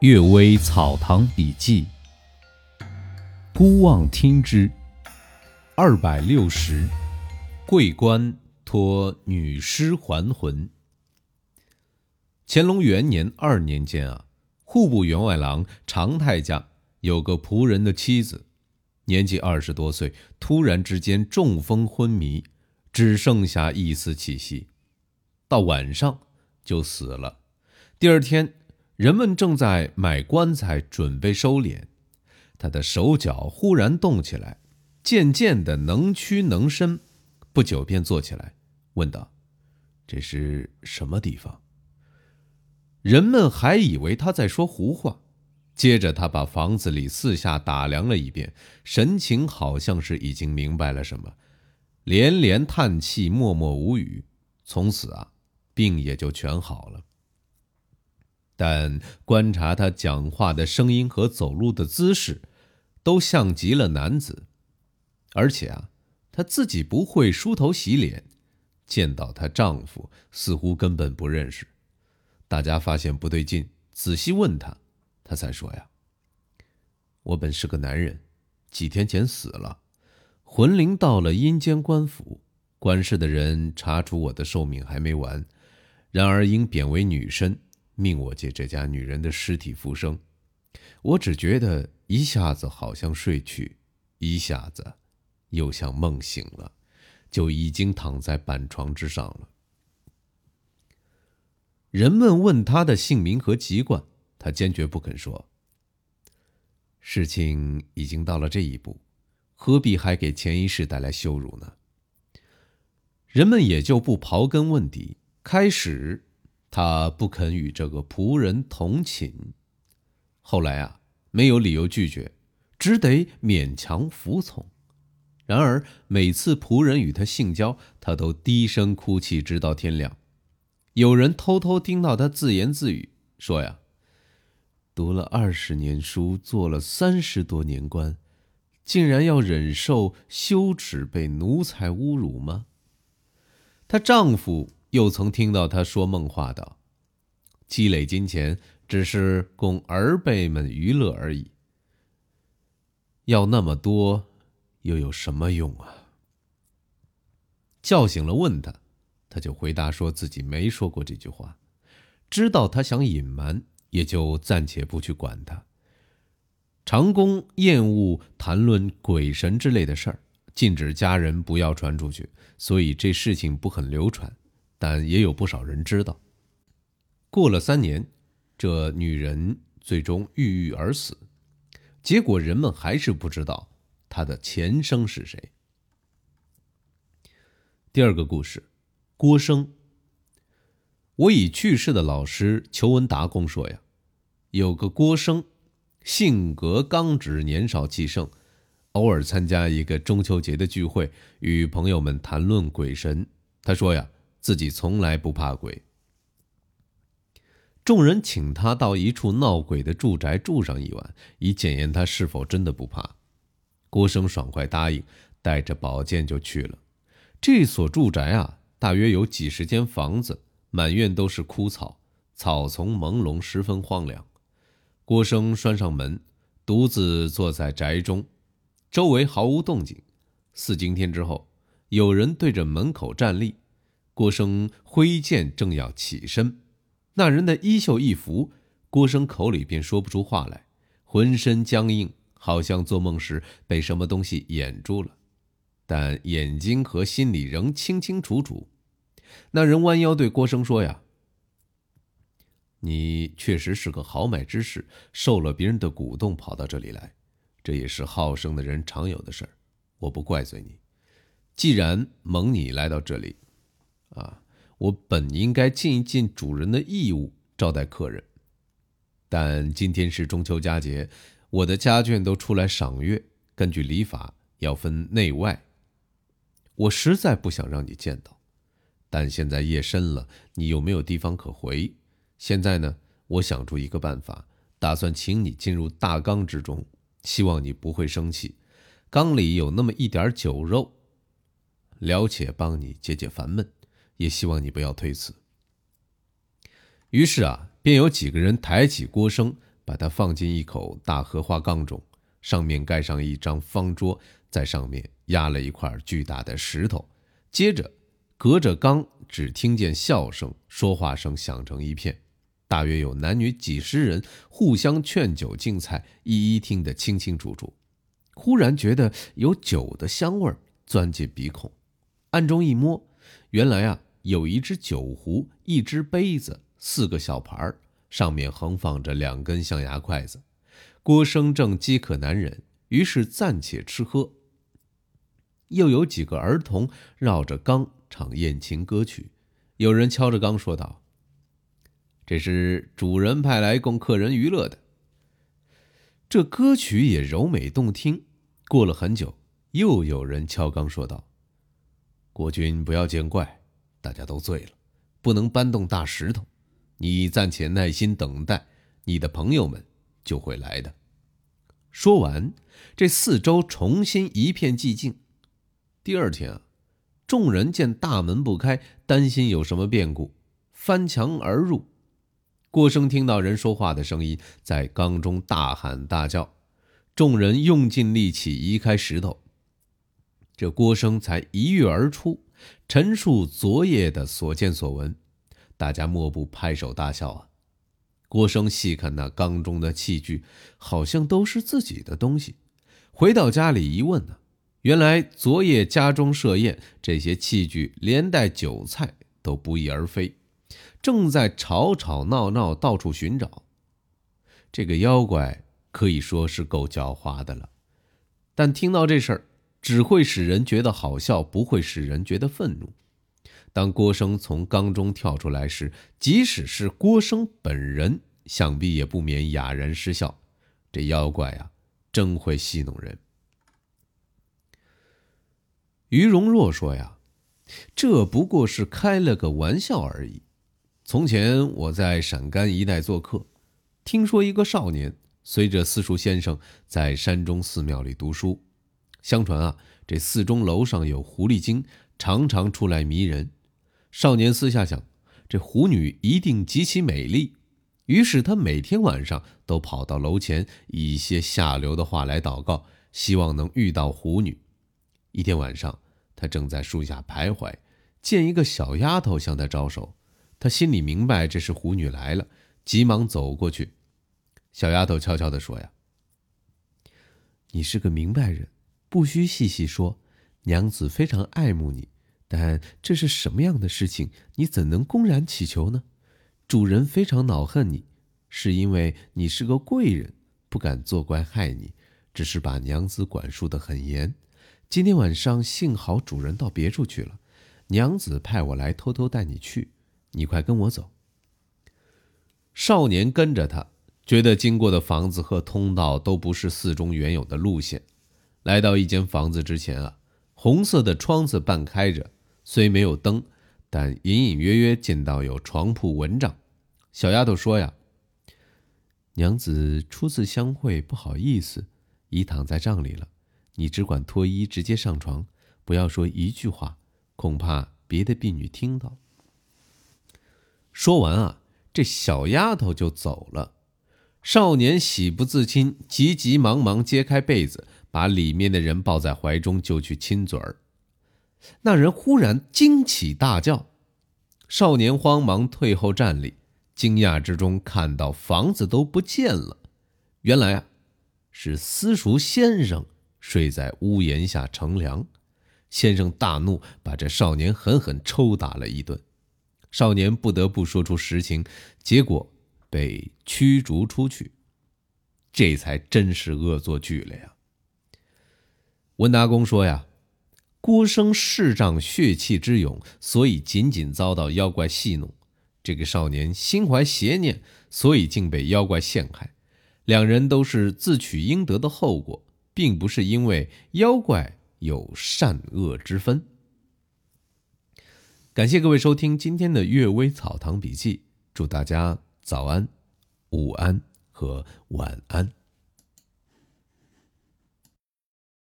《岳微草堂笔记》，孤望听之。二百六十，桂冠托女尸还魂。乾隆元年二年间啊，户部员外郎常太家有个仆人的妻子，年纪二十多岁，突然之间中风昏迷，只剩下一丝气息，到晚上就死了。第二天。人们正在买棺材，准备收敛，他的手脚忽然动起来，渐渐的能屈能伸，不久便坐起来，问道：“这是什么地方？”人们还以为他在说胡话。接着，他把房子里四下打量了一遍，神情好像是已经明白了什么，连连叹气，默默无语。从此啊，病也就全好了。但观察他讲话的声音和走路的姿势，都像极了男子，而且啊，她自己不会梳头洗脸，见到她丈夫似乎根本不认识。大家发现不对劲，仔细问她，她才说呀：“我本是个男人，几天前死了，魂灵到了阴间官府，管事的人查出我的寿命还没完，然而因贬为女身。”命我借这家女人的尸体复生，我只觉得一下子好像睡去，一下子又像梦醒了，就已经躺在板床之上了。人们问他的姓名和籍贯，他坚决不肯说。事情已经到了这一步，何必还给前一世带来羞辱呢？人们也就不刨根问底，开始。他不肯与这个仆人同寝，后来啊，没有理由拒绝，只得勉强服从。然而每次仆人与他性交，他都低声哭泣，直到天亮。有人偷偷听到他自言自语，说呀：“读了二十年书，做了三十多年官，竟然要忍受羞耻，被奴才侮辱吗？”她丈夫。又曾听到他说梦话道：“积累金钱只是供儿辈们娱乐而已，要那么多又有什么用啊？”叫醒了问他，他就回答说自己没说过这句话。知道他想隐瞒，也就暂且不去管他。长工厌恶谈论鬼神之类的事儿，禁止家人不要传出去，所以这事情不很流传。但也有不少人知道。过了三年，这女人最终郁郁而死，结果人们还是不知道她的前生是谁。第二个故事，郭生。我已去世的老师裘文达公说呀，有个郭生，性格刚直，年少气盛，偶尔参加一个中秋节的聚会，与朋友们谈论鬼神。他说呀。自己从来不怕鬼。众人请他到一处闹鬼的住宅住上一晚，以检验他是否真的不怕。郭生爽快答应，带着宝剑就去了。这所住宅啊，大约有几十间房子，满院都是枯草，草丛朦胧，十分荒凉。郭生拴上门，独自坐在宅中，周围毫无动静。四更天之后，有人对着门口站立。郭生挥剑正要起身，那人的衣袖一拂，郭生口里便说不出话来，浑身僵硬，好像做梦时被什么东西掩住了，但眼睛和心里仍清清楚楚。那人弯腰对郭生说：“呀，你确实是个豪迈之士，受了别人的鼓动跑到这里来，这也是好胜的人常有的事儿，我不怪罪你。既然蒙你来到这里。”啊，我本应该尽一尽主人的义务，招待客人。但今天是中秋佳节，我的家眷都出来赏月，根据礼法要分内外。我实在不想让你见到，但现在夜深了，你又没有地方可回。现在呢，我想出一个办法，打算请你进入大缸之中，希望你不会生气。缸里有那么一点酒肉，了且帮你解解烦闷。也希望你不要推辞。于是啊，便有几个人抬起郭生，把它放进一口大荷花缸中，上面盖上一张方桌，在上面压了一块巨大的石头。接着，隔着缸，只听见笑声、说话声响成一片，大约有男女几十人互相劝酒敬菜，一一听得清清楚楚。忽然觉得有酒的香味钻进鼻孔，暗中一摸，原来啊，有一只酒壶，一只杯子，四个小盘儿，上面横放着两根象牙筷子。郭生正饥渴难忍，于是暂且吃喝。又有几个儿童绕着缸唱宴情歌曲，有人敲着缸说道：“这是主人派来供客人娱乐的。”这歌曲也柔美动听。过了很久，又有人敲缸说道：“国君不要见怪，大家都醉了，不能搬动大石头。你暂且耐心等待，你的朋友们就会来的。”说完，这四周重新一片寂静。第二天啊，众人见大门不开，担心有什么变故，翻墙而入。郭生听到人说话的声音，在缸中大喊大叫。众人用尽力气移开石头，这郭生才一跃而出，陈述昨夜的所见所闻。大家莫不拍手大笑啊！郭生细看那缸中的器具，好像都是自己的东西。回到家里一问呢，原来昨夜家中设宴，这些器具连带酒菜都不翼而飞，正在吵吵闹闹到处寻找这个妖怪。可以说是够狡猾的了，但听到这事儿，只会使人觉得好笑，不会使人觉得愤怒。当郭生从缸中跳出来时，即使是郭生本人，想必也不免哑然失笑。这妖怪啊，真会戏弄人。于荣若说呀：“这不过是开了个玩笑而已。从前我在陕甘一带做客，听说一个少年。”随着私塾先生在山中寺庙里读书，相传啊，这寺中楼上有狐狸精，常常出来迷人。少年私下想，这狐女一定极其美丽，于是他每天晚上都跑到楼前，以一些下流的话来祷告，希望能遇到狐女。一天晚上，他正在树下徘徊，见一个小丫头向他招手，他心里明白这是狐女来了，急忙走过去。小丫头悄悄地说：“呀，你是个明白人，不需细细说。娘子非常爱慕你，但这是什么样的事情？你怎能公然乞求呢？主人非常恼恨你，是因为你是个贵人，不敢作怪害你，只是把娘子管束得很严。今天晚上幸好主人到别处去了，娘子派我来偷偷带你去。你快跟我走。”少年跟着他。觉得经过的房子和通道都不是寺中原有的路线，来到一间房子之前啊，红色的窗子半开着，虽没有灯，但隐隐约约见到有床铺蚊帐。小丫头说呀：“娘子初次相会，不好意思，已躺在帐里了。你只管脱衣，直接上床，不要说一句话，恐怕别的婢女听到。”说完啊，这小丫头就走了。少年喜不自禁，急急忙忙揭开被子，把里面的人抱在怀中，就去亲嘴儿。那人忽然惊起大叫，少年慌忙退后站立，惊讶之中看到房子都不见了。原来啊，是私塾先生睡在屋檐下乘凉。先生大怒，把这少年狠狠抽打了一顿。少年不得不说出实情，结果。被驱逐出去，这才真是恶作剧了呀。温达公说呀，郭生势仗血气之勇，所以仅仅遭到妖怪戏弄；这个少年心怀邪念，所以竟被妖怪陷害。两人都是自取应得的后果，并不是因为妖怪有善恶之分。感谢各位收听今天的《阅微草堂笔记》，祝大家。早安，午安和晚安。